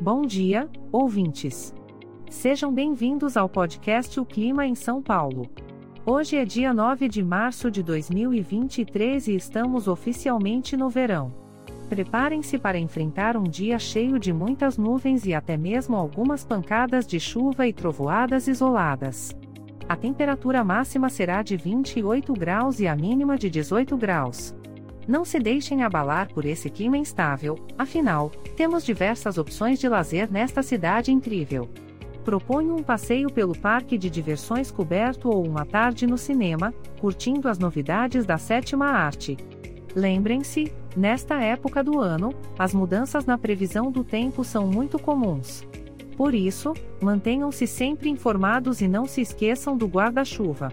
Bom dia, ouvintes. Sejam bem-vindos ao podcast O Clima em São Paulo. Hoje é dia 9 de março de 2023 e estamos oficialmente no verão. Preparem-se para enfrentar um dia cheio de muitas nuvens e até mesmo algumas pancadas de chuva e trovoadas isoladas. A temperatura máxima será de 28 graus e a mínima de 18 graus. Não se deixem abalar por esse clima instável, afinal, temos diversas opções de lazer nesta cidade incrível. Proponho um passeio pelo parque de diversões coberto ou uma tarde no cinema, curtindo as novidades da sétima arte. Lembrem-se, nesta época do ano, as mudanças na previsão do tempo são muito comuns. Por isso, mantenham-se sempre informados e não se esqueçam do guarda-chuva.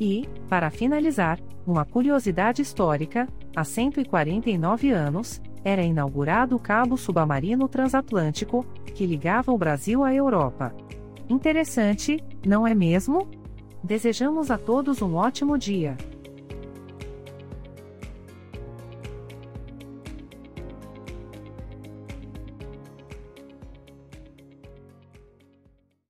E, para finalizar, uma curiosidade histórica: há 149 anos, era inaugurado o cabo submarino transatlântico, que ligava o Brasil à Europa. Interessante, não é mesmo? Desejamos a todos um ótimo dia.